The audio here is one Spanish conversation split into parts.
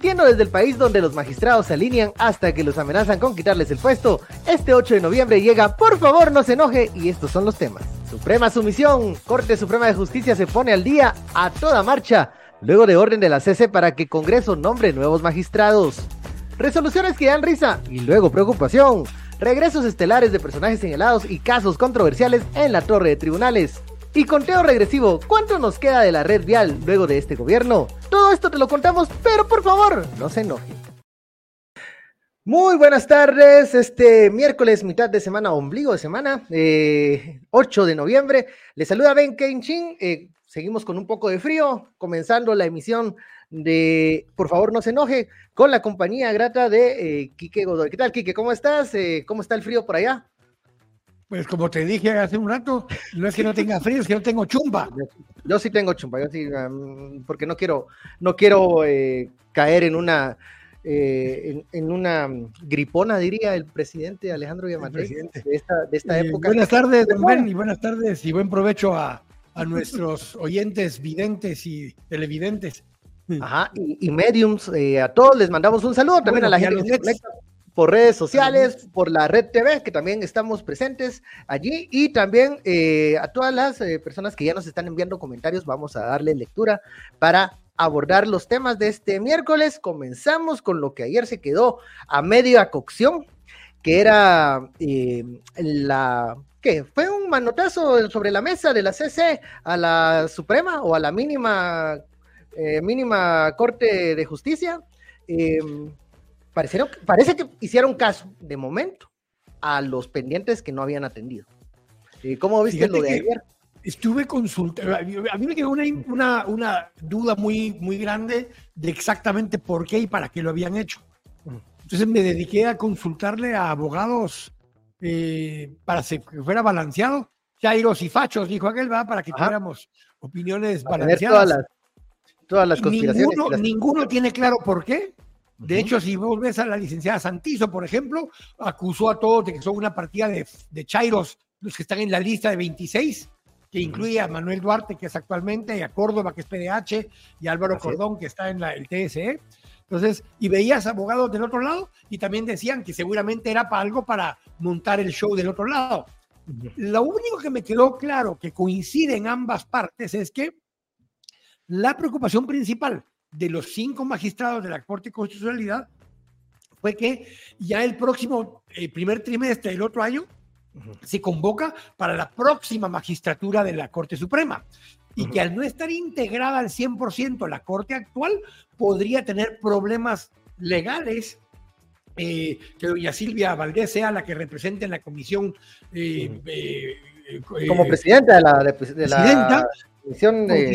Transmitiendo desde el país donde los magistrados se alinean hasta que los amenazan con quitarles el puesto, este 8 de noviembre llega Por favor no se enoje y estos son los temas. Suprema sumisión, Corte Suprema de Justicia se pone al día a toda marcha, luego de orden de la CC para que Congreso nombre nuevos magistrados. Resoluciones que dan risa y luego preocupación. Regresos estelares de personajes señalados y casos controversiales en la torre de tribunales. Y conteo regresivo, ¿cuánto nos queda de la red vial luego de este gobierno? Todo esto te lo contamos, pero por favor, no se enoje. Muy buenas tardes, este miércoles, mitad de semana, ombligo de semana, 8 eh, de noviembre. Les saluda Ben Keinchin, eh, seguimos con un poco de frío, comenzando la emisión de Por favor no se enoje, con la compañía grata de eh, Quique Godoy. ¿Qué tal, Quique? ¿Cómo estás? Eh, ¿Cómo está el frío por allá? Pues como te dije hace un rato, no es que no tenga frío, es que no tengo chumba. Yo, sí tengo chumba, yo sí, porque no quiero, no quiero eh, caer en una, eh, en, una gripona, diría el presidente Alejandro Yamatei, de esta, de esta época. Buenas tardes, don Ben, y buenas tardes y buen provecho a, a nuestros oyentes videntes y televidentes. Ajá, y, mediums, eh, a todos les mandamos un saludo, también a la gente que se por redes sociales, por la red TV, que también estamos presentes allí, y también eh, a todas las eh, personas que ya nos están enviando comentarios, vamos a darle lectura para abordar los temas de este miércoles. Comenzamos con lo que ayer se quedó a media cocción, que era eh, la que fue un manotazo sobre la mesa de la CC a la Suprema o a la mínima mínima Corte de Justicia parece que hicieron caso, de momento, a los pendientes que no habían atendido. ¿Cómo viste lo de ayer? Estuve consultando, a mí me quedó una, una, duda muy, muy grande de exactamente por qué y para qué lo habían hecho. Entonces me dediqué a consultarle a abogados eh, para que fuera balanceado. Chairos y fachos, dijo aquel, va, para que tuviéramos opiniones balanceadas. Todas las, todas las conspiraciones. Ninguno, ninguno tiene claro por qué. De hecho, si vos ves a la licenciada Santizo, por ejemplo, acusó a todos de que son una partida de, de Chairos, los que están en la lista de 26, que incluye a Manuel Duarte, que es actualmente, y a Córdoba, que es PDH, y a Álvaro Cordón, que está en la, el TSE. Entonces, y veías abogados del otro lado y también decían que seguramente era para algo para montar el show del otro lado. Lo único que me quedó claro que coincide en ambas partes es que la preocupación principal de los cinco magistrados de la Corte de Constitucionalidad fue que ya el próximo el eh, primer trimestre del otro año se convoca para la próxima magistratura de la Corte Suprema. Y que al no estar integrada al 100% la Corte actual podría tener problemas legales eh, que doña Silvia Valdés sea la que represente en la comisión eh, como presidenta de la, de, la comisión de...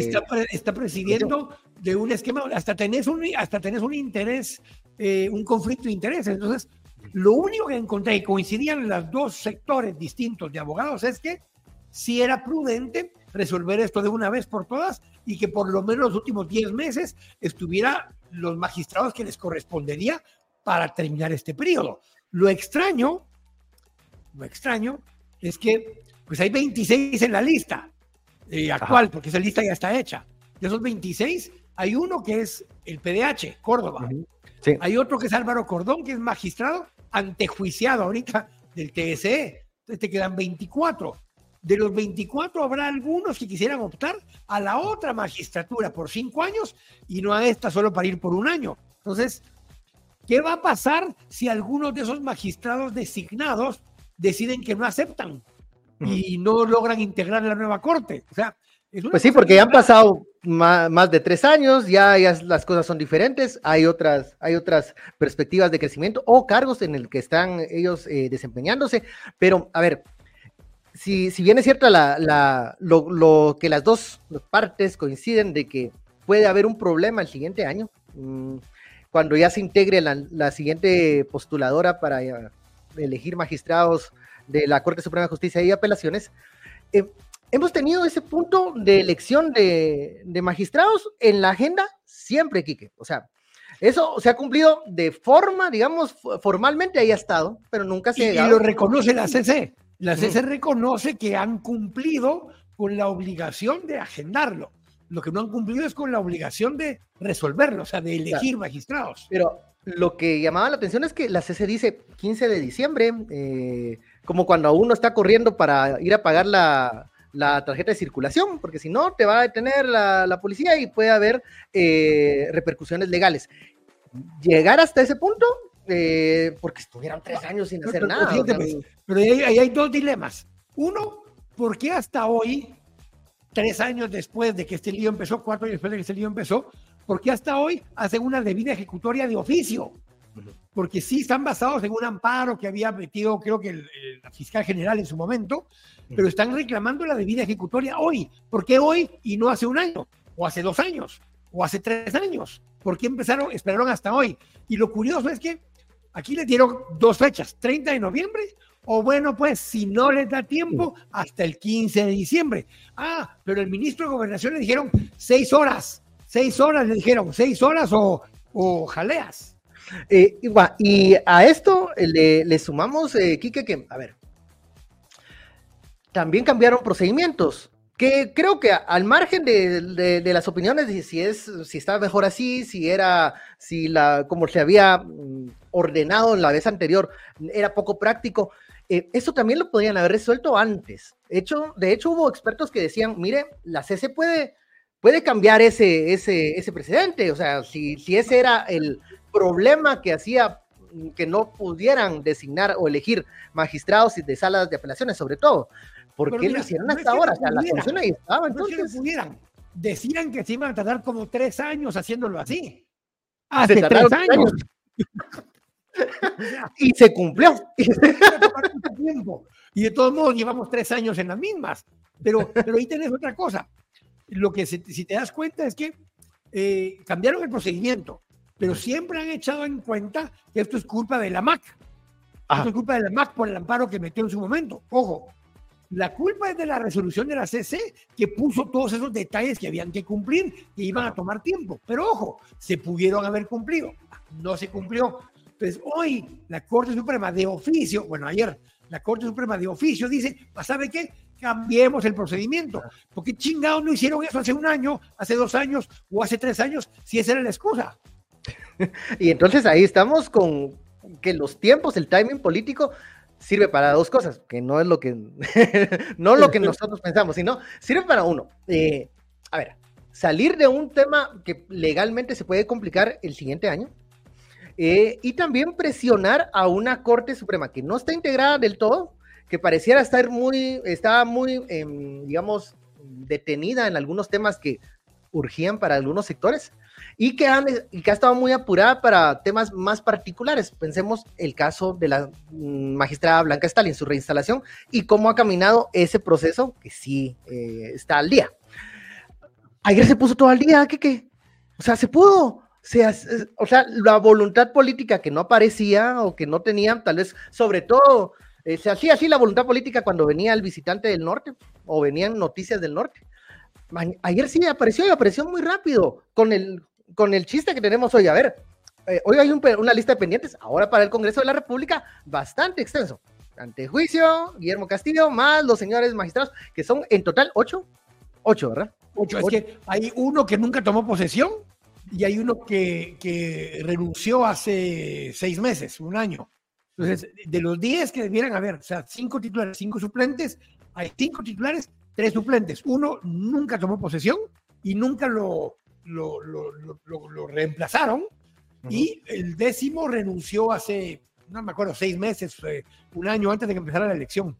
está, presidiendo de un esquema, hasta tenés un, hasta tenés un interés, eh, un conflicto de intereses. Entonces, lo único que encontré y coincidían en los dos sectores distintos de abogados es que si era prudente resolver esto de una vez por todas y que por lo menos los últimos 10 meses estuviera los magistrados que les correspondería para terminar este periodo. Lo extraño, lo extraño es que pues hay 26 en la lista eh, actual, porque esa lista ya está hecha. De esos 26, hay uno que es el PDH, Córdoba. Hay otro que es Álvaro Cordón, que es magistrado antejuiciado ahorita del TSE. Entonces te quedan 24. De los 24 habrá algunos que quisieran optar a la otra magistratura por cinco años y no a esta solo para ir por un año. Entonces, ¿qué va a pasar si algunos de esos magistrados designados deciden que no aceptan y no logran integrar la nueva corte? O sea, pues sí, porque ya han pasado más, de tres años, ya, las cosas son diferentes, hay otras, hay otras perspectivas de crecimiento o cargos en el que están ellos eh, desempeñándose. Pero, a ver, si, si bien es cierto la, lo, que las dos partes coinciden de que puede haber un problema el siguiente año, mm, cuando ya se integre la, siguiente postuladora para eh, elegir magistrados de la Corte Suprema de Justicia y Apelaciones, eh, hemos tenido ese punto de elección de, magistrados en la agenda siempre, Quique. O sea, eso se ha cumplido de forma, digamos, formalmente ahí ha estado, pero nunca se y, y lo reconoce la CC. La CC reconoce que han cumplido con la obligación de agendarlo. lo que no han cumplido es con la obligación de resolverlo, o sea, de elegir magistrados. Pero lo que llamaba la atención es que la CC dice 15 de diciembre, eh, como cuando uno está corriendo para ir a pagar la, tarjeta de circulación, porque si no, te va a detener la, policía y puede haber eh, repercusiones legales. Llegar hasta ese punto, eh, porque estuvieron tres años sin hacer nada. pero ahí, hay dos dilemas. Uno, ¿por qué hasta hoy, tres años después de que este lío empezó, cuatro años después de que este lío empezó, ¿por qué hasta hoy hacen una debida ejecutoria de oficio? Porque sí están basados en un amparo que había metido, creo que el, fiscal general en su momento, pero están reclamando la debida ejecutoria hoy. ¿Por qué hoy y no hace un año? O hace dos años, o hace tres años. ¿Por qué empezaron, esperaron hasta hoy? Y lo curioso es que aquí le dieron dos fechas, 30 de noviembre o bueno, pues si no les da tiempo, hasta el 15 de diciembre. Ah, pero el ministro de Gobernación le dijeron seis horas, seis horas le dijeron, seis horas o, o jaleas. Eh, y a esto le, sumamos, eh, Quique, que, a ver, también cambiaron procedimientos que creo que al margen de, las opiniones de si es si está mejor así, si era si la como se había mm, ordenado la vez anterior era poco práctico, eh, eso también lo podían haber resuelto antes. Hecho, de hecho, hubo expertos que decían, mire, la CC puede, puede cambiar ese, ese, ese precedente. O sea, si, si ese era el problema que hacía que no pudieran designar o elegir magistrados de salas de apelaciones, sobre todo. ¿Por qué lo hicieron hasta ahora? O sea, la solución ahí estaba. Entonces, no pudieran. Decían que se iban a tardar como tres años haciéndolo así. Hace tres años. y se cumplió. y de todos modos llevamos tres años en las mismas. Pero, pero ahí tenés otra cosa. Lo que si te das cuenta es que eh, cambiaron el procedimiento, pero siempre han echado en cuenta que esto es culpa de la MAC. Esto es culpa de la MAC por el amparo que metió en su momento. Ojo, la culpa es de la resolución de la CC que puso todos esos detalles que habían que cumplir, que iban a tomar tiempo. Pero ojo, se pudieron haber cumplido. No se cumplió. Entonces, hoy la Corte Suprema de oficio, bueno, ayer la Corte Suprema de oficio dice, pues, ¿sabe qué? Cambiemos el procedimiento. porque chingados no hicieron eso hace un año, hace dos años o hace tres años, si esa era la excusa? y entonces ahí estamos con que los tiempos, el timing político sirve para dos cosas, que no es lo que, no lo que nosotros pensamos, sino sirve para uno. Eh, a ver, salir de un tema que legalmente se puede complicar el siguiente año, eh, y también presionar a una Corte Suprema que no está integrada del todo, que pareciera estar muy, estaba muy, em, digamos, detenida en algunos temas que urgían para algunos sectores y que, han, y que ha estado muy apurada para temas más particulares. Pensemos el caso de la mm, magistrada Blanca Stalin, su reinstalación y cómo ha caminado ese proceso que sí eh, está al día. Ayer se puso todo al día, ¿qué qué? O sea, se pudo o sea, la voluntad política que no aparecía o que no tenían, tal vez, sobre todo, eh, se hacía así la voluntad política cuando venía el visitante del norte o venían noticias del norte. Ayer sí apareció y apareció muy rápido con el, con el chiste que tenemos hoy. A ver, eh, hoy hay una lista de pendientes, ahora para el Congreso de la República, bastante extenso. Ante juicio, Guillermo Castillo, más los señores magistrados, que son en total ocho. Ocho, ¿verdad? Ocho. Es que hay uno que nunca tomó posesión y hay uno que, que renunció hace seis meses, un año. Entonces, de los diez que debieran haber, o sea, cinco titulares, cinco suplentes, hay cinco titulares, tres suplentes. Uno nunca tomó posesión y nunca lo, lo, lo, lo, reemplazaron. Y el décimo renunció hace, no me acuerdo, seis meses, un año antes de que empezara la elección.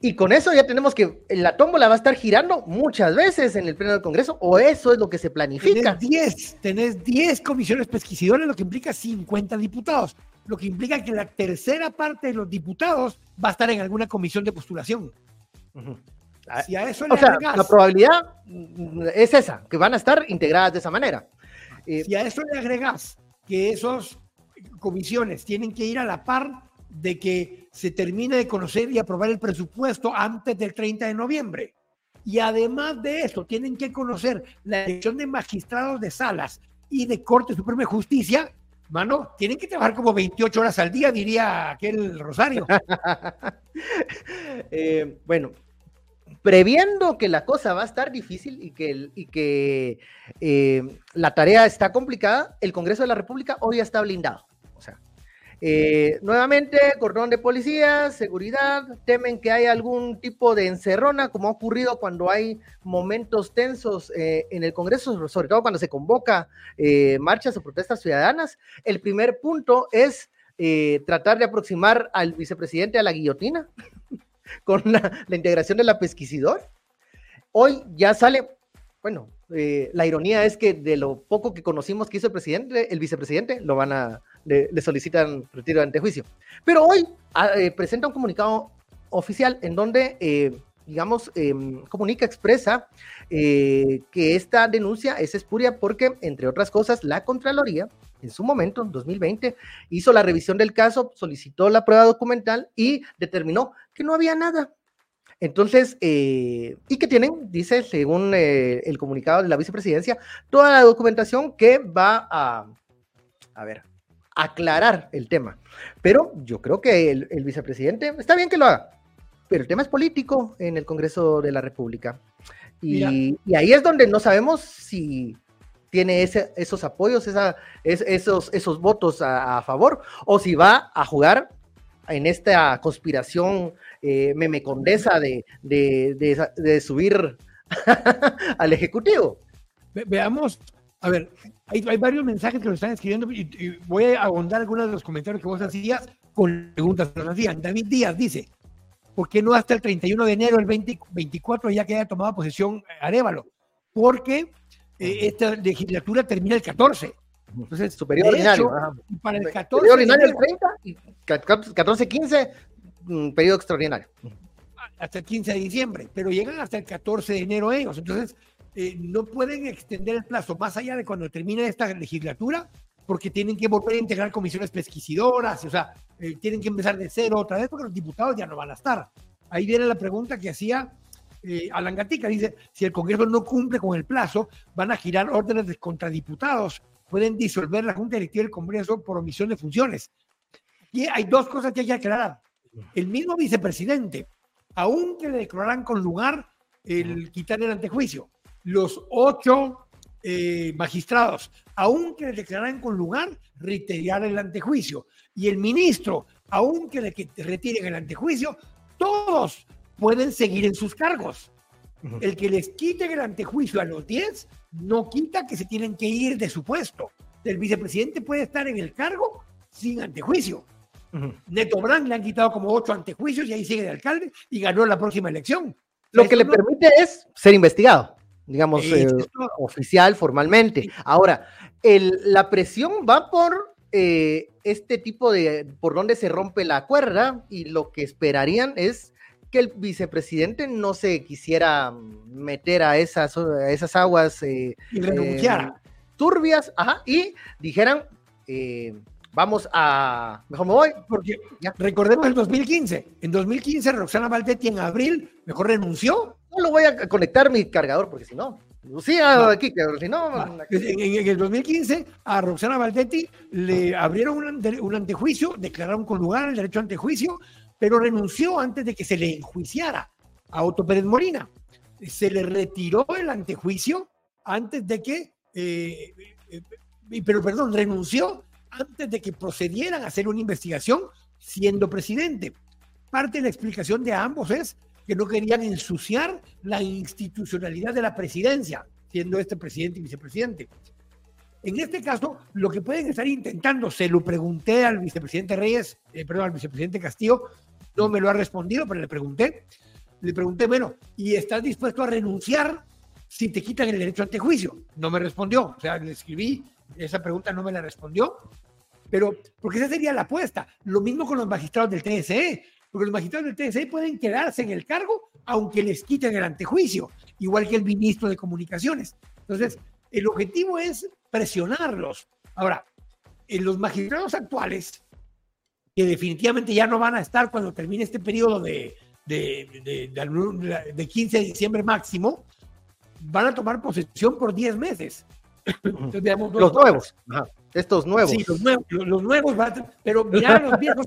Y con eso ya tenemos que la tómbola va a estar girando muchas veces en el Pleno del Congreso, o eso es lo que se planifica. Tenés 10, comisiones pesquisadoras, lo que implica 50 diputados, lo que implica que la tercera parte de los diputados va a estar en alguna comisión de postulación. Si a eso le o sea, la probabilidad es esa, que van a estar integradas de esa manera. si a eso le agregas que esas comisiones tienen que ir a la par de que se termine de conocer y aprobar el presupuesto antes del 30 de noviembre. Y además de eso, tienen que conocer la elección de magistrados de salas y de Corte Suprema de Justicia. Mano, tienen que trabajar como 28 horas al día, diría aquel Rosario. Eh, bueno, previendo que la cosa va a estar difícil y que, eh, la tarea está complicada, el Congreso de la República hoy ya está blindado. O sea, eh, nuevamente, cordón de policía, seguridad, temen que haya algún tipo de encerrona, como ha ocurrido cuando hay momentos tensos eh, en el Congreso, sobre todo cuando se convoca marchas o protestas ciudadanas. El primer punto es tratar de aproximar al vicepresidente a la guillotina con la, integración de la pesquisidor. Hoy ya sale, bueno, eh, la ironía es que de lo poco que conocimos que hizo el presidente, el vicepresidente, lo van a, le, solicitan retiro de antejuicio. Pero hoy ah, eh, presenta un comunicado oficial en donde, eh, digamos, em, comunica, expresa que esta denuncia es espuria porque, entre otras cosas, la Contraloría en su momento, en 2020, hizo la revisión del caso, solicitó la prueba documental y determinó que no había nada. Entonces, eh, y que tienen, dice, según eh, el comunicado de la vicepresidencia, toda la documentación que va a, a ver, aclarar el tema. Pero yo creo que el, vicepresidente, está bien que lo haga, pero el tema es político en el Congreso de la República. Y, y ahí es donde no sabemos si tiene ese, esos apoyos, esa, esos, esos votos a, favor, o si va a jugar en esta conspiración eh, memecondesa de, de, de, subir al Ejecutivo. veamos, a ver, hay, hay, varios mensajes que lo están escribiendo y, voy a ahondar algunos de los comentarios que vos hacías con preguntas que nos hacían. David Díaz dice, ¿por qué no hasta el 31 de enero, el 2024, ya que haya tomado posesión Arevalo? Porque eh, esta legislatura termina el 14. Entonces, superior ordinario. para el 14. Superior ordinario el 30 y 14-15, mm, periodo extraordinario. Hasta el 15 de diciembre, pero llegan hasta el 14 de enero ellos. Entonces, eh, no pueden extender el plazo más allá de cuando termine esta legislatura, porque tienen que volver a integrar comisiones pesquisidoras, o sea, eh, tienen que empezar de cero otra vez, porque los diputados ya no van a estar. Ahí viene la pregunta que hacía eh, Alan Gatica dice, si el Congreso no cumple con el plazo, van a girar órdenes de contradiputados, pueden disolver la Junta Directiva del Congreso por omisión de funciones. Y hay dos cosas que hay que aclarar. El mismo vicepresidente, aunque le declararan con lugar el quitar el antejuicio, los ocho eh, magistrados, aunque le declararan con lugar, retirar el antejuicio. Y el ministro, aunque le retiren el antejuicio, todos pueden seguir en sus cargos. El que les quite el antejuicio a los 10 no quita que se tienen que ir de su puesto. El vicepresidente puede estar en el cargo sin antejuicio. Neto Brand le han quitado como ocho antejuicios y ahí sigue de alcalde y ganó la próxima elección. Lo que le permite es ser investigado, digamos, eh, oficial, formalmente. Ahora, el, la presión va por eh, este tipo de, por donde se rompe la cuerda y lo que esperarían es que el vicepresidente no se quisiera meter a esas, esas aguas eh, eh, turbias ajá, y dijeran, eh, vamos a, mejor me voy. Porque recordemos el 2015, en 2015 Roxana Valdetti en abril mejor renunció. No lo voy a conectar mi cargador porque si no... Sí, aquí, si no. En, el 2015, a Roxana Valdetti le abrieron un, un antejuicio, declararon con lugar el derecho a antejuicio, pero renunció antes de que se le enjuiciara a Otto Pérez Morina. Se le retiró el antejuicio antes de que, eh, eh, pero perdón, renunció antes de que procedieran a hacer una investigación siendo presidente. Parte de la explicación de ambos es que no querían ensuciar la institucionalidad de la presidencia, siendo este presidente y vicepresidente. En este caso, lo que pueden estar intentando, se lo pregunté al vicepresidente Reyes, eh, perdón, al vicepresidente Castillo, no me lo ha respondido, pero le pregunté. Le pregunté, bueno, ¿y estás dispuesto a renunciar si te quitan el derecho ante juicio? No me respondió. O sea, le escribí, esa pregunta no me la respondió. Pero, porque esa sería la apuesta. Lo mismo con los magistrados del TSE. Porque los magistrados del TSE pueden quedarse en el cargo aunque les quiten el antejuicio, igual que el ministro de Comunicaciones. Entonces, el objetivo es presionarlos. Ahora, los magistrados actuales que definitivamente ya no van a estar cuando termine este periodo de, de, de, de 15 de diciembre máximo, van a tomar posesión por 10 meses. Los nuevos, estos nuevos. Sí, los nuevos, los, nuevos pero mira los viejos,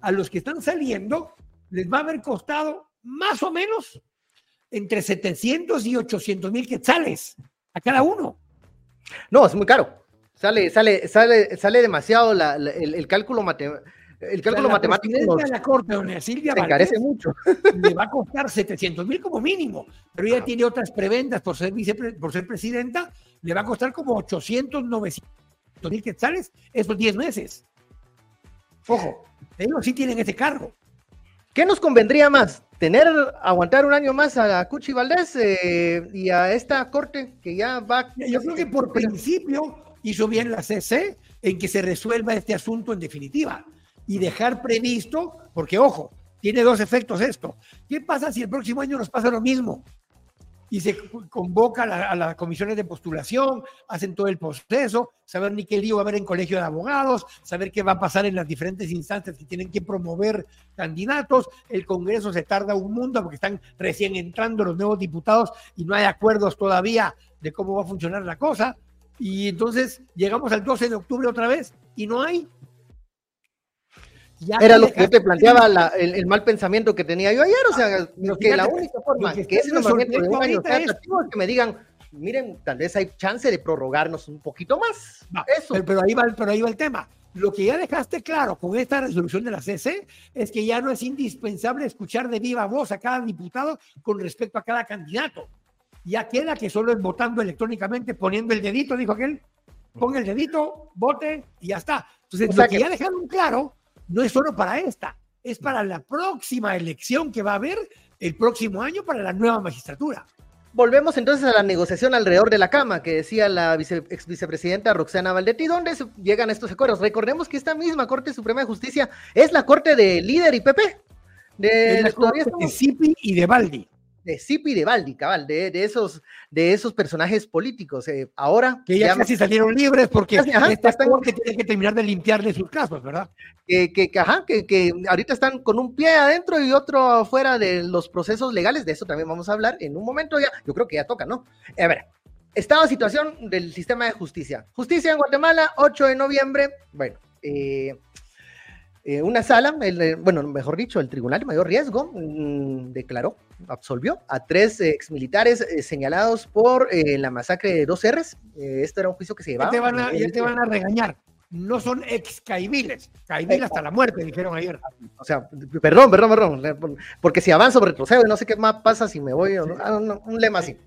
a los que están saliendo, les va a haber costado más o menos entre 700 y 800 mil quetzales a cada uno. No, es muy caro. Sale, sale, sale, sale demasiado el, cálculo matemático. El cálculo matemático de la Corte, doña Silvia encarece mucho. Le va a costar 700 mil como mínimo, pero ella tiene otras prebendas por ser, por ser presidenta, le va a costar como 800, 900 mil quetzales esos 10 meses. Ojo, ellos sí tienen ese cargo. ¿Qué nos convendría más? ¿Tener, aguantar un año más a Cuchi Valdés eh, y a esta corte que ya va? Yo creo que por principio hizo bien la CC en que se resuelva este asunto en definitiva y dejar previsto, porque ojo, tiene dos efectos esto. ¿Qué pasa si el próximo año nos pasa lo mismo? Y se convoca a, las comisiones de postulación, hacen todo el proceso, saber ni qué lío va a haber en colegio de abogados, saber qué va a pasar en las diferentes instancias que tienen que promover candidatos. El Congreso se tarda un mundo porque están recién entrando los nuevos diputados y no hay acuerdos todavía de cómo va a funcionar la cosa. Y entonces llegamos al 12 de octubre otra vez y no hay era lo que yo te planteaba, el, mal pensamiento que tenía yo ayer, o sea, que la única forma que, ese nombramiento de un año sea atractivo es que me digan, miren, tal vez hay chance de prorrogarnos un poquito más. Eso. Pero, ahí va, pero ahí va el tema. Lo que ya dejaste claro con esta resolución de la CC es que ya no es indispensable escuchar de viva voz a cada diputado con respecto a cada candidato. Ya queda que solo es votando electrónicamente, poniendo el dedito, dijo aquel, pon el dedito, vote y ya está. Entonces, lo que ya dejaron claro no es solo para esta, es para la próxima elección que va a haber el próximo año para la nueva magistratura. Volvemos entonces a la negociación alrededor de la cama que decía la ex vicepresidenta Roxana Valdetti, ¿dónde llegan estos acuerdos? Recordemos que esta misma Corte Suprema de Justicia es la Corte de líder y PP. De, la de Cipi y de Baldi de Zipi de Baldi, cabal, de, de, esos, de esos personajes políticos. Eh, ahora. Que ya casi salieron libres porque ajá, que tiene que terminar de limpiarle sus casos, ¿verdad? Que, que, ajá, que, que, ahorita están con un pie adentro y otro afuera de los procesos legales. De eso también vamos a hablar en un momento ya. Yo creo que ya toca, ¿no? A ver, estado de situación del sistema de justicia. Justicia en Guatemala, 8 de noviembre. Bueno, eh eh, una sala, eh, bueno, mejor dicho, el Tribunal de Mayor Riesgo mm, declaró, absolvió a tres exmilitares eh, señalados por la masacre de dos R's. esto era un juicio que se llevaba. Ya te van a, te van a regañar. No son ex caiviles, caiviles hasta la muerte, dijeron ayer. O sea, perdón, perdón, perdón, porque si avanzo, retrocedo y no sé qué más pasa si me voy, ah, un lema así.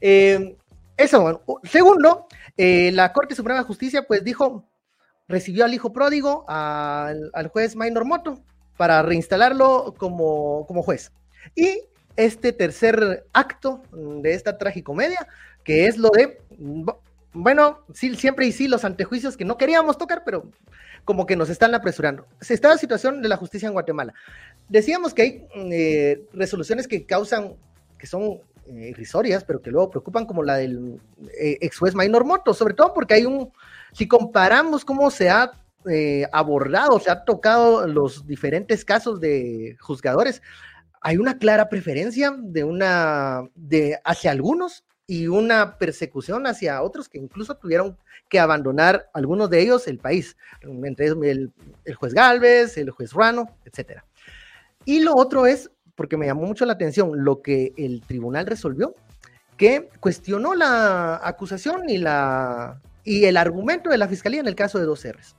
eso, bueno. Segundo, la Corte Suprema de Justicia pues dijo, recibió al hijo pródigo, al, juez Minor Moto, para reinstalarlo como, como juez. Y este tercer acto de esta tragicomedia, que es lo de, bueno, sí, siempre y sí, los antejuicios que no queríamos tocar, pero como que nos están apresurando. Se está la situación de la justicia en Guatemala. Decíamos que hay eh, resoluciones que causan, que son eh, irrisorias, pero que luego preocupan, como la del eh, ex juez Minor Moto, sobre todo porque hay un si comparamos cómo se ha eh, abordado, se ha tocado los diferentes casos de juzgadores, hay una clara preferencia de una de hacia algunos y una persecución hacia otros que incluso tuvieron que abandonar algunos de ellos el país, entre ellos el, el juez Galvez, el juez Rano, etcétera. Y lo otro es, porque me llamó mucho la atención, lo que el tribunal resolvió, que cuestionó la acusación y la y el argumento de la fiscalía en el caso de dos R's.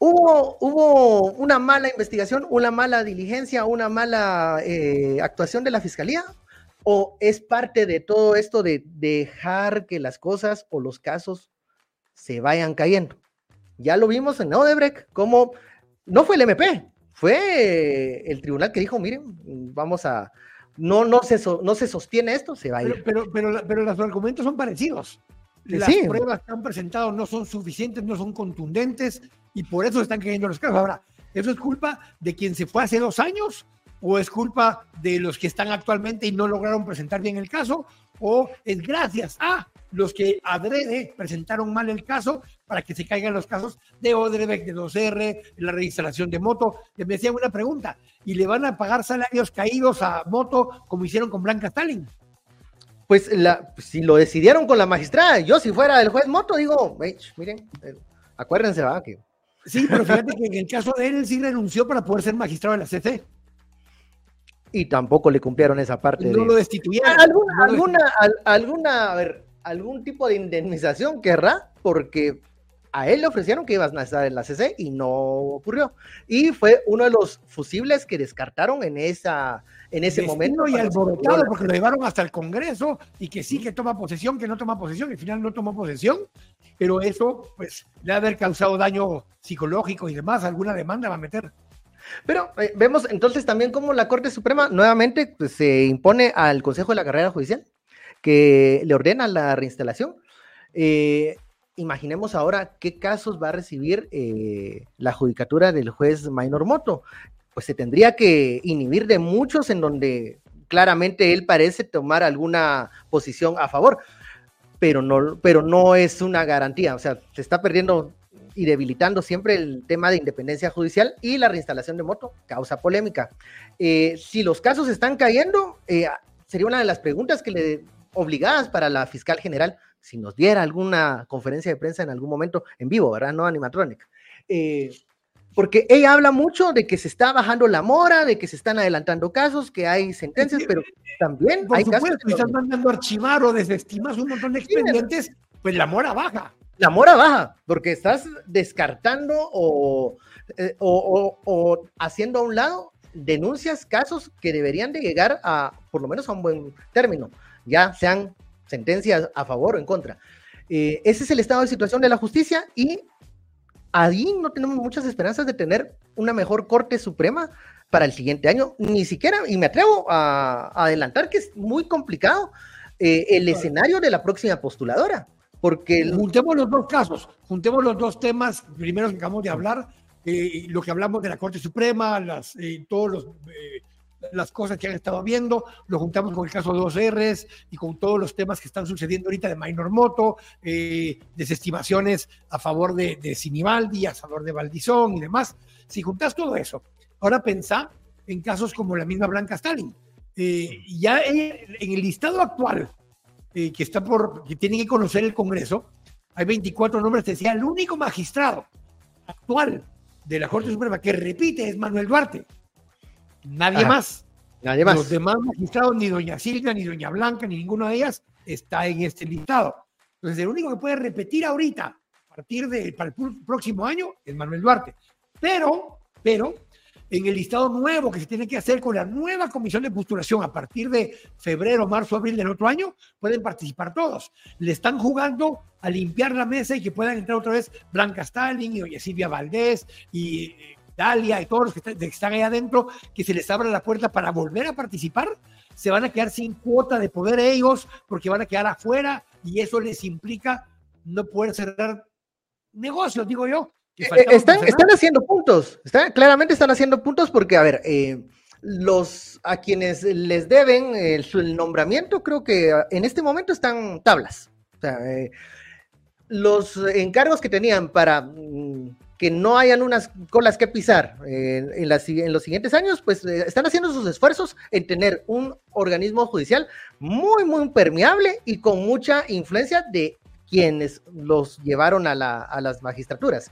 Hubo, hubo una mala investigación, una mala diligencia, una mala eh, actuación de la fiscalía, o es parte de todo esto de dejar que las cosas o los casos se vayan cayendo. Ya lo vimos en Odebrecht, como no fue el MP, fue el tribunal que dijo, miren, vamos a, no, no, se, no se sostiene esto, se va a ir. Pero, pero, pero los argumentos son parecidos. Las pruebas que han presentado no son suficientes, no son contundentes y por eso están cayendo los casos. Ahora, ¿eso es culpa de quien se fue hace dos años? ¿O es culpa de los que están actualmente y no lograron presentar bien el caso? ¿O es gracias a los que adrede presentaron mal el caso para que se caigan los casos de Odebrecht, de 2R, la reinstalación de Moto? Me hacían una pregunta, ¿y le van a pagar salarios caídos a Moto como hicieron con Blanca Stalin? Pues la, si lo decidieron con la magistrada, yo si fuera el juez Moto, digo, miren, eh, acuérdense, va, que... Sí, pero fíjate que en el caso de él, él sí renunció para poder ser magistrado de la CC. y tampoco le cumplieron esa parte. No lo destituyeron. ¿Alguna, alguna, alguna, a ver, algún tipo de indemnización querrá? Porque a él le ofrecieron que ibas a estar en la CC y no ocurrió. Y fue uno de los fusibles que descartaron en esa en ese momento. Y alborotado porque lo llevaron hasta el Congreso y que sí que toma posesión, que no toma posesión, y al final no tomó posesión, pero eso pues le ha haber causado daño psicológico y demás, alguna demanda va a meter. Pero eh, vemos entonces también cómo la Corte Suprema nuevamente pues, se impone al Consejo de la Carrera Judicial, que le ordena la reinstalación. Eh, imaginemos ahora qué casos va a recibir eh, la judicatura del juez Maynor Moto. Pues se tendría que inhibir de muchos en donde claramente él parece tomar alguna posición a favor, pero no, pero no es una garantía. O sea, se está perdiendo y debilitando siempre el tema de independencia judicial y la reinstalación de moto causa polémica. Eh, si los casos están cayendo, eh, sería una de las preguntas que le obligadas para la fiscal general, si nos diera alguna conferencia de prensa en algún momento en vivo, ¿verdad? No animatronic. Eh, porque ella habla mucho de que se está bajando la mora, de que se están adelantando casos, que hay sentencias, pero también Por hay supuesto, casos. Si están mandando archivar o desestimas un montón de expedientes, pues la mora baja la mora baja, porque estás descartando eh, o, o, haciendo a un lado denuncias, casos que deberían de llegar a, por lo menos a un buen término, ya sean sentencias a favor o en contra. Eh, ese es el estado de situación de la justicia y ahí no tenemos muchas esperanzas de tener una mejor Corte Suprema para el siguiente año, ni siquiera, y me atrevo a, adelantar que es muy complicado eh, el escenario de la próxima postuladora porque... Juntemos los dos casos, juntemos los dos temas, primero que acabamos de hablar, eh, lo que hablamos de la Corte Suprema, eh, todos eh, las cosas que han estado viendo, lo juntamos con el caso de dos R's y con todos los temas que están sucediendo ahorita de Minor Moto, desestimaciones a favor de, de Sinibaldi, a favor de Valdizón y demás. Si juntas todo eso, ahora pensá en casos como la misma Blanca Stalin. ya en el listado actual eh, que está por, que tiene que conocer el Congreso, hay 24 nombres, decía, el único magistrado actual de la Corte Suprema que repite es Manuel Duarte. Nadie más. Nadie más. Los demás magistrados, ni doña Silvia, ni doña Blanca, ni ninguno de ellas está en este listado. Entonces, el único que puede repetir ahorita, a partir de, para el próximo año, es Manuel Duarte. Pero, pero, en el listado nuevo que se tiene que hacer con la nueva comisión de postulación a partir de febrero, marzo, abril del otro año, pueden participar todos. Le están jugando a limpiar la mesa y que puedan entrar otra vez Blanca Stalin y Oye Silvia Valdés y eh, Dalia y todos los que están ahí adentro, que se les abra la puerta para volver a participar, se van a quedar sin cuota de poder ellos porque van a quedar afuera y eso les implica no poder cerrar negocios, digo yo, eh, están, están haciendo puntos, están, claramente están haciendo puntos porque, a ver, eh, los a quienes les deben el, nombramiento, creo que ah, en este momento están tablas. O sea, eh, los encargos que tenían para mm, que no hayan unas colas que pisar en, en, los siguientes años, pues están haciendo sus esfuerzos en tener un organismo judicial muy, muy permeable y con mucha influencia de quienes los llevaron a, la, a las magistraturas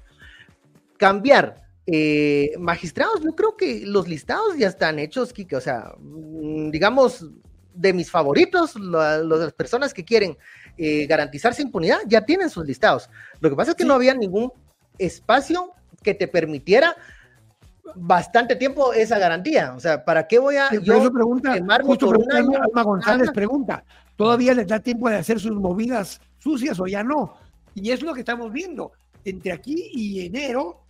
cambiar eh, magistrados, yo creo que los listados ya están hechos, Kike. O sea, mm, digamos, de mis favoritos, las personas que quieren eh, garantizarse impunidad ya tienen sus listados. Lo que pasa es que no había ningún espacio que te permitiera bastante tiempo esa garantía. O sea, ¿para qué voy a yo pregunta, justo por un año? Alma González pregunta, ¿todavía les da tiempo de hacer sus movidas sucias o ya no? Y es lo que estamos viendo. Entre aquí y enero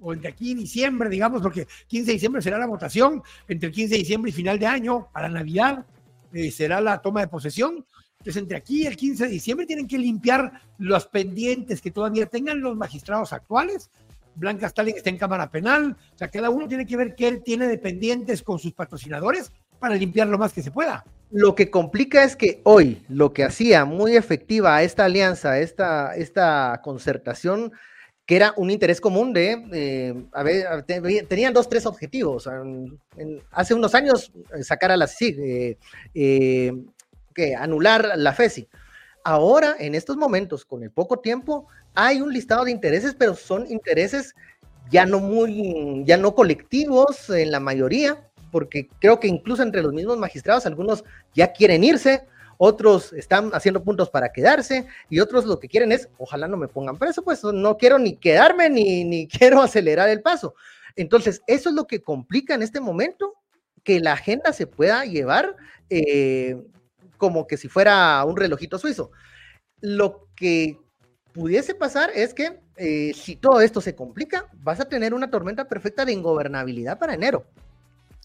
o entre aquí y diciembre, digamos, porque 15 de diciembre será la votación, entre el 15 de diciembre y final de año, para Navidad, eh, será la toma de posesión. Entonces, entre aquí y el 15 de diciembre tienen que limpiar los pendientes que todavía tengan los magistrados actuales. Blanca Stalin está en Cámara Penal, o sea, cada uno tiene que ver qué él tiene de pendientes con sus patrocinadores para limpiar lo más que se pueda. Lo que complica es que hoy lo que hacía muy efectiva esta alianza, esta, esta concertación, que era un interés común de, eh, a ver, tenían dos, tres objetivos. hace unos años, eh, sacar a la CIG, eh, que anular la FESI. Ahora, en estos momentos, con el poco tiempo, hay un listado de intereses, pero son intereses ya no muy, ya no colectivos en la mayoría, porque creo que incluso entre los mismos magistrados, algunos ya quieren irse, otros están haciendo puntos para quedarse y otros lo que quieren es, ojalá no me pongan preso, pues no quiero ni quedarme ni, ni quiero acelerar el paso. Entonces, eso es lo que complica en este momento que la agenda se pueda llevar eh, como que si fuera un relojito suizo. Lo que pudiese pasar es que eh, si todo esto se complica, vas a tener una tormenta perfecta de ingobernabilidad para enero.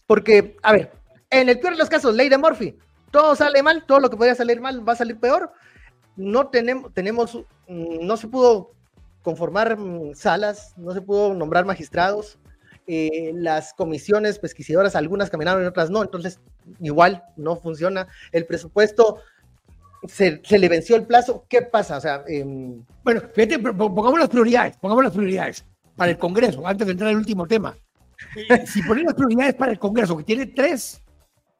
Porque, a ver, en el peor de los casos, ley de Murphy, todo sale mal, todo lo que podía salir mal va a salir peor. No tenemos, tenemos, mm, no se pudo conformar mm, salas, no se pudo nombrar magistrados, eh, las comisiones pesquisadoras, algunas caminaron y otras no, entonces igual no funciona. El presupuesto se, le venció el plazo, ¿qué pasa? O sea, em, bueno, fíjate, pongamos las prioridades, pongamos las prioridades para el Congreso, antes de entrar al último tema. Eh, si ponemos las prioridades para el Congreso, que tiene tres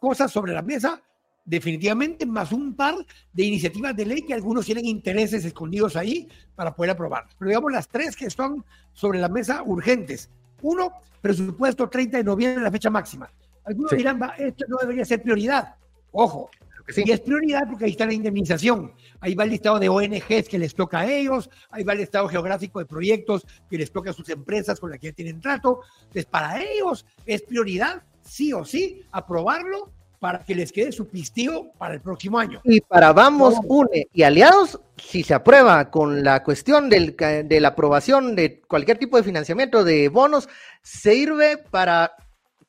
cosas sobre la mesa, definitivamente más un par de iniciativas de ley que algunos tienen intereses escondidos ahí para poder aprobar. Pero digamos las tres que están sobre la mesa urgentes. Uno, presupuesto 30 de noviembre, la fecha máxima. Algunos dirán, esto no debería ser prioridad. Ojo, y es prioridad porque ahí está la indemnización. Ahí va el listado de ONGs que les toca a ellos, ahí va el listado geográfico de proyectos que les toca a sus empresas con las que ya tienen trato. Entonces, para ellos es prioridad, sí o sí, aprobarlo para que les quede su pistillo para el próximo año. Y para Vamos, UNE y aliados, si se aprueba con la cuestión del, de la aprobación de cualquier tipo de financiamiento de bonos, sirve para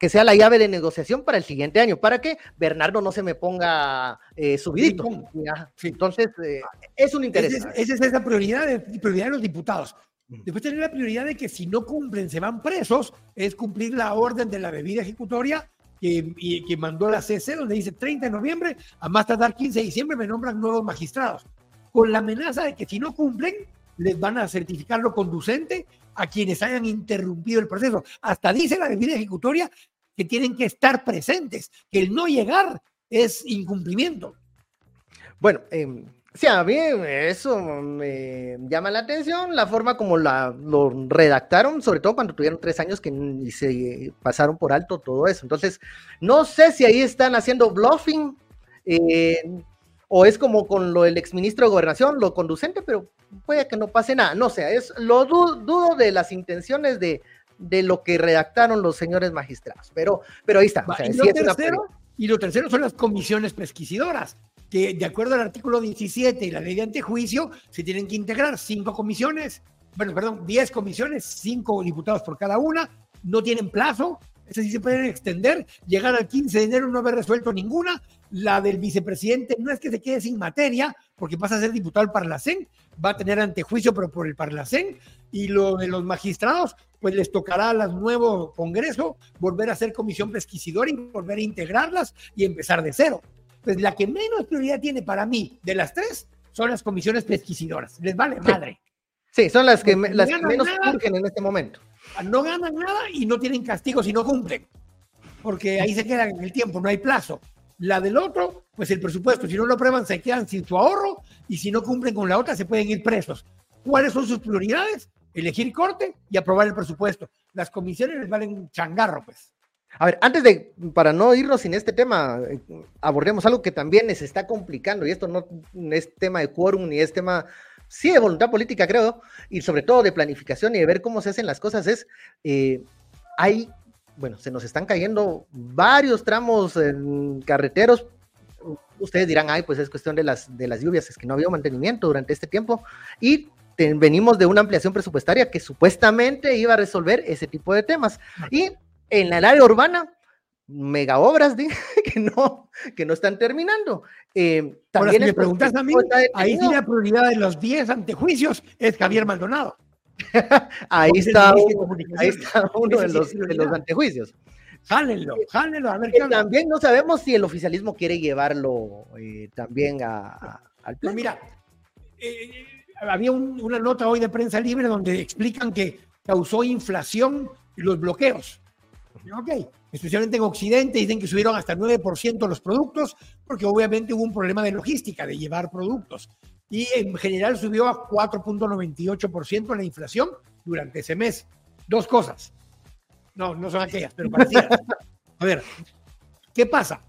que sea la llave de negociación para el siguiente año, para que Bernardo no se me ponga eh, subidito. Entonces, eh, es un interés. Esa es, esa prioridad de, prioridad de los diputados. Después tener la prioridad de que si no cumplen se van presos, es cumplir la orden de la bebida ejecutoria que, mandó la CC, donde dice 30 de noviembre, a más tardar 15 de diciembre me nombran nuevos magistrados, con la amenaza de que si no cumplen, les van a certificar lo conducente a quienes hayan interrumpido el proceso. Hasta dice la bebida ejecutoria que tienen que estar presentes, que el no llegar es incumplimiento. Bueno, eh, Sí, a mí eso me llama la atención, la forma como la, lo redactaron, sobre todo cuando tuvieron tres años que se pasaron por alto todo eso. Entonces, no sé si ahí están haciendo bluffing eh, o es como con lo del exministro de Gobernación, lo conducente, pero puede que no pase nada. No sé, es, lo dudo de las intenciones de, de, lo que redactaron los señores magistrados, pero, pero ahí está. y lo tercero son las comisiones pesquisidoras que de acuerdo al artículo 17 y la ley de antejuicio, se tienen que integrar cinco comisiones, bueno, perdón, diez comisiones, cinco diputados por cada una, no tienen plazo, es decir, se pueden extender, llegar al 15 de enero no haber resuelto ninguna, la del vicepresidente no es que se quede sin materia, porque pasa a ser diputado del Parlacén, va a tener antejuicio, pero por el Parlacén, y lo de los magistrados, pues les tocará al nuevo Congreso volver a hacer comisión pesquisidora y volver a integrarlas y empezar de cero. Pues la que menos prioridad tiene para mí de las tres son las comisiones pesquisidoras. Les vale madre. Sí, son las que, las menos surgen en este momento. No ganan nada y no tienen castigo si no cumplen. Porque ahí se quedan en el tiempo, no hay plazo. La del otro, pues el presupuesto, si no lo aprueban, se quedan sin su ahorro y si no cumplen con la otra, se pueden ir presos. ¿Cuáles son sus prioridades? Elegir corte y aprobar el presupuesto. Las comisiones les valen changarro, pues. A ver, antes de, para no irnos sin este tema, eh, abordemos algo que también se está complicando, y esto no es tema de quórum ni es tema, sí, de voluntad política, creo, y sobre todo de planificación y de ver cómo se hacen las cosas, es, eh, hay, bueno, se nos están cayendo varios tramos en carreteros. Ustedes dirán, ay, pues es cuestión de las, de las lluvias, es que no había mantenimiento durante este tiempo, y venimos de una ampliación presupuestaria que supuestamente iba a resolver ese tipo de temas. Y en el área urbana, mega obras que, no, que no están terminando. Eh, también si me preguntas a mí, ahí sí la prioridad de los 10 antejuicios es Javier Maldonado. ahí, está, ahí está uno de los, de los antejuicios. Jálenlo, jálenlo, a ver qué También no sabemos si el oficialismo quiere llevarlo eh, también a, al plan. mira, eh, había una nota hoy de prensa libre donde explican que causó inflación los bloqueos. Ok, especialmente en Occidente dicen que subieron hasta el 9% los productos, porque obviamente hubo un problema de logística, de llevar productos. Y en general subió a 4.98% la inflación durante ese mes. Dos cosas. No, no son aquellas, pero parecidas. A ver, ¿qué pasa?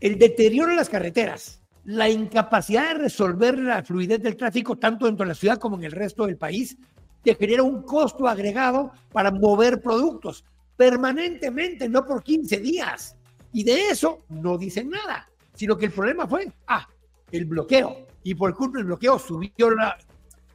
El deterioro de las carreteras, la incapacidad de resolver la fluidez del tráfico tanto dentro de la ciudad como en el resto del país, te genera un costo agregado para mover productos permanentemente, no por 15 días. Y de eso no dicen nada, sino que el problema fue, ah, el bloqueo. Y por culpa del bloqueo subió la...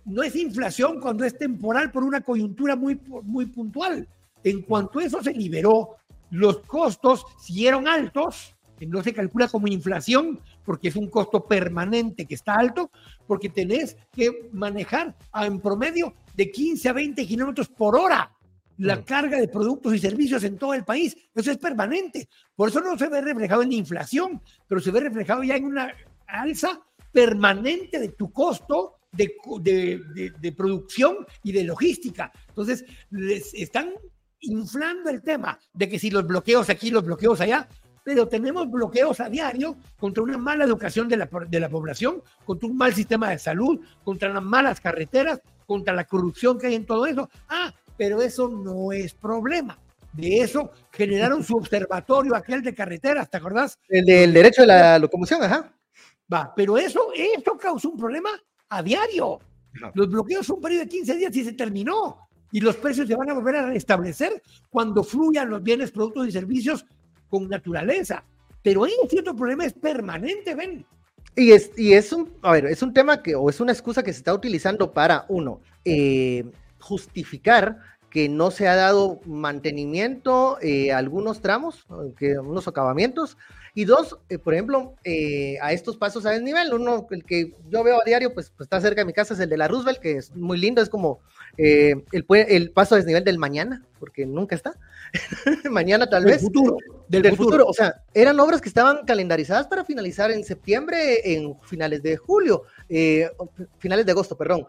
No es inflación cuando es temporal por una coyuntura muy, muy puntual. En cuanto eso se liberó, los costos siguieron altos, no se calcula como inflación porque es un costo permanente que está alto, porque tenés que manejar en promedio de 15 a 20 kilómetros por hora la carga de productos y servicios en todo el país. Eso es permanente. Por eso no se ve reflejado en inflación, pero se ve reflejado ya en una alza permanente de tu costo de, de, de, producción y de logística. Entonces, les están inflando el tema de que si los bloqueos aquí, los bloqueos allá, pero tenemos bloqueos a diario contra una mala educación de la, de la población, contra un mal sistema de salud, contra las malas carreteras, contra la corrupción que hay en todo eso. Ah, pero eso no es problema. De eso generaron su observatorio aquel de carreteras, ¿te acordás? El del derecho de la locomoción, ajá. Va, pero eso, eso causó un problema a diario. Los bloqueos son un periodo de 15 días y se terminó. Y los precios se van a volver a restablecer cuando fluyan los bienes, productos y servicios con naturaleza. Pero hay un cierto problema, es permanente, ven. Y es, y es un, a ver, es un tema que, o es una excusa que se está utilizando para, uno, eh, justificar que no se ha dado mantenimiento eh, a algunos tramos, que, unos acabamientos, y dos, eh, por ejemplo, eh, a estos pasos a desnivel, uno, el que yo veo a diario, pues, pues, está cerca de mi casa, es el de la Roosevelt, que es muy lindo, es como el, el paso a desnivel del mañana, porque nunca está. mañana tal vez. Futuro, del, futuro. O sea, eran obras que estaban calendarizadas para finalizar en septiembre, en finales de julio, finales de agosto, perdón.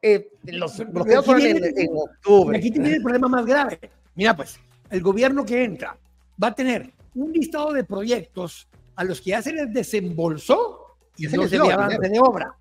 Eh, los bloqueos fueron en, octubre. Aquí tiene el problema más grave. Mira, pues, el gobierno que entra va a tener un listado de proyectos a los que ya se les desembolsó y no se le avance de obra.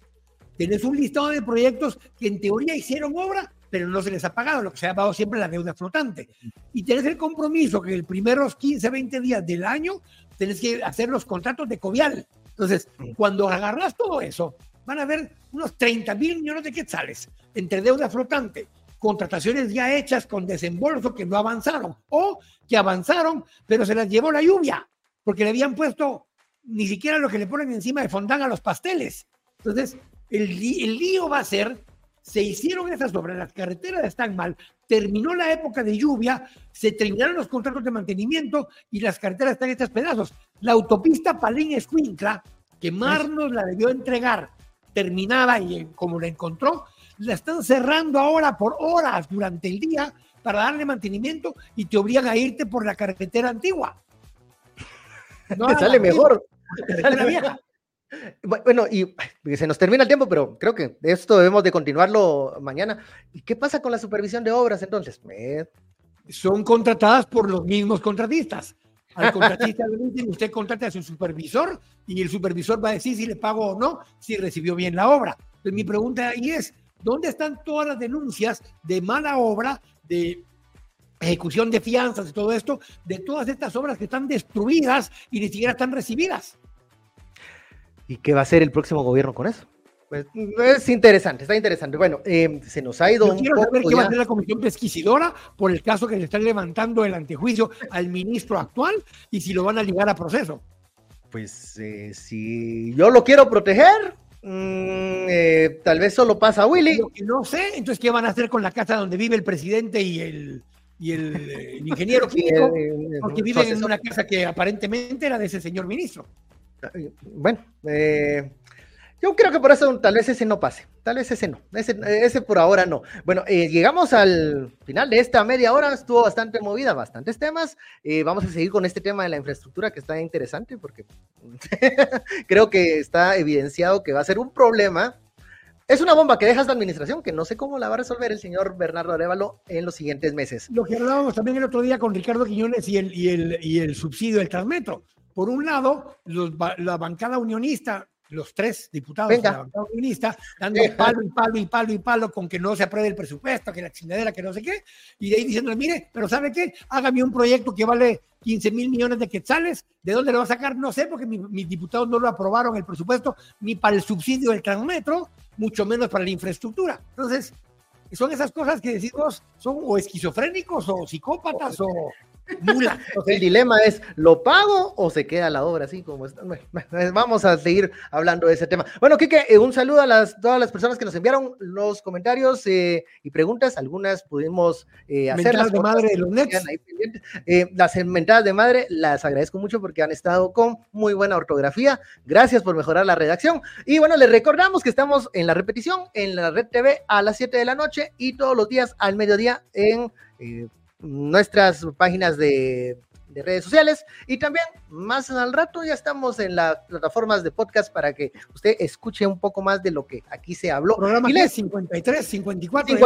Tienes un listado de proyectos que en teoría hicieron obra, pero no se les ha pagado, lo que se ha pagado siempre la deuda flotante. Y tienes el compromiso que en los primeros 15, 20 días del año tienes que hacer los contratos de covial. Entonces, cuando agarras todo eso, van a haber unos 30 mil millones de quetzales entre deuda flotante, contrataciones ya hechas con desembolso que no avanzaron o que avanzaron, pero se las llevó la lluvia, porque le habían puesto ni siquiera lo que le ponen encima de fondant a los pasteles. Entonces, el, el lío va a ser, se hicieron esas obras, las carreteras están mal, terminó la época de lluvia, se terminaron los contratos de mantenimiento y las carreteras están hechas pedazos. La autopista Palín-Escuincla, que Marnos la debió entregar terminada y como la encontró, la están cerrando ahora por horas durante el día para darle mantenimiento y te obligan a irte por la carretera antigua. No sale mejor. Bueno, y se nos termina el tiempo, pero creo que esto debemos de continuarlo mañana. ¿Y qué pasa con la supervisión de obras entonces? Son contratadas por los mismos contratistas. Al contratista usted contrate a su supervisor y el supervisor va a decir si le pago o no, si recibió bien la obra. Entonces mi pregunta ahí es, ¿dónde están todas las denuncias de mala obra, de ejecución de fianzas y todo esto, de todas estas obras que están destruidas y ni siquiera están recibidas? ¿Y qué va a hacer el próximo gobierno con eso? Pues, es interesante, está interesante. Bueno, eh, se nos ha ido. Yo quiero saber qué va a hacer la comisión pesquisidora por el caso que le están levantando el antejuicio al ministro actual y si lo van a ligar a proceso. Pues eh, si yo lo quiero proteger, mm, eh, tal vez solo pasa a Willy. no sé, entonces, ¿qué van a hacer con la casa donde vive el presidente y el, y el, ingeniero químico? porque viven en una casa que aparentemente era de ese señor ministro. Bueno, eh yo creo que por eso tal vez ese no pase, tal vez ese no, ese, por ahora no. Bueno, eh, llegamos al final de esta media hora, estuvo bastante movida, bastantes temas. Eh, vamos a seguir con este tema de la infraestructura que está interesante porque creo que está evidenciado que va a ser un problema. Es una bomba que deja esta administración que no sé cómo la va a resolver el señor Bernardo Arevalo en los siguientes meses. Lo que hablábamos también el otro día con Ricardo Quiñones y el, y el, y el subsidio del Transmetro. Por un lado, la bancada unionista los tres diputados de la bancada comunista, dando palo y palo y palo y palo con que no se apruebe el presupuesto, que la chingadera, que no sé qué, y de ahí diciéndole, mire, pero ¿sabe qué? Hágame un proyecto que vale 15 mil millones de quetzales, ¿de dónde lo va a sacar? No sé, porque mis diputados no lo aprobaron el presupuesto ni para el subsidio del transmetro, mucho menos para la infraestructura. Entonces, son esas cosas que decimos, son o esquizofrénicos o psicópatas o Mula. El dilema es, ¿lo pago o se queda la obra así como está? Vamos a seguir hablando de ese tema. Bueno, Kike, eh, un saludo a las, todas las personas que nos enviaron los comentarios eh, y preguntas. Algunas pudimos eh, hacer. Las de madre de los las mentadas de madre las agradezco mucho porque han estado con muy buena ortografía. Gracias por mejorar la redacción. Y bueno, les recordamos que estamos en la repetición en la Red TV a las 7 de la noche y todos los días al mediodía en nuestras páginas de, redes sociales y también más al rato ya estamos en las plataformas de podcast para que usted escuche un poco más de lo que aquí se habló. Programa 53, 54.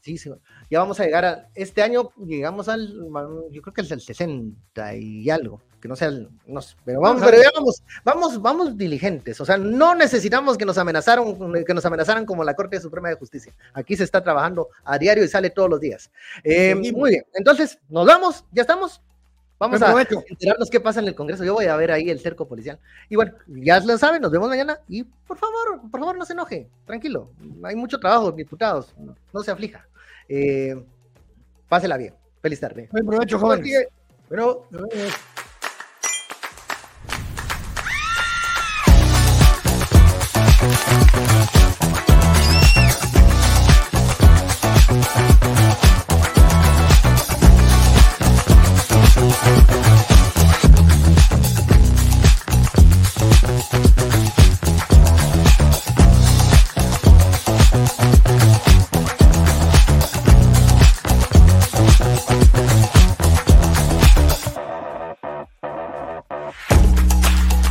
Sí, ya vamos a llegar a este año, llegamos al, yo creo que es el 60 y algo que no sea, no sé, pero vamos, pero ya vamos, vamos, vamos diligentes, o sea, no necesitamos que nos amenazaron, que nos amenazaran como la Corte Suprema de Justicia. Aquí se está trabajando a diario y sale todos los días. Eh, muy bien, entonces, nos vamos, ya estamos. Vamos a enterarnos qué pasa en el Congreso. Yo voy a ver ahí el cerco policial. Y bueno, ya lo saben, nos vemos mañana. Y por favor, por favor, no se enoje. Tranquilo. Hay mucho trabajo, diputados. No, se aflija. Eh, pásela bien. Feliz tarde. Buen provecho, joven. Bueno,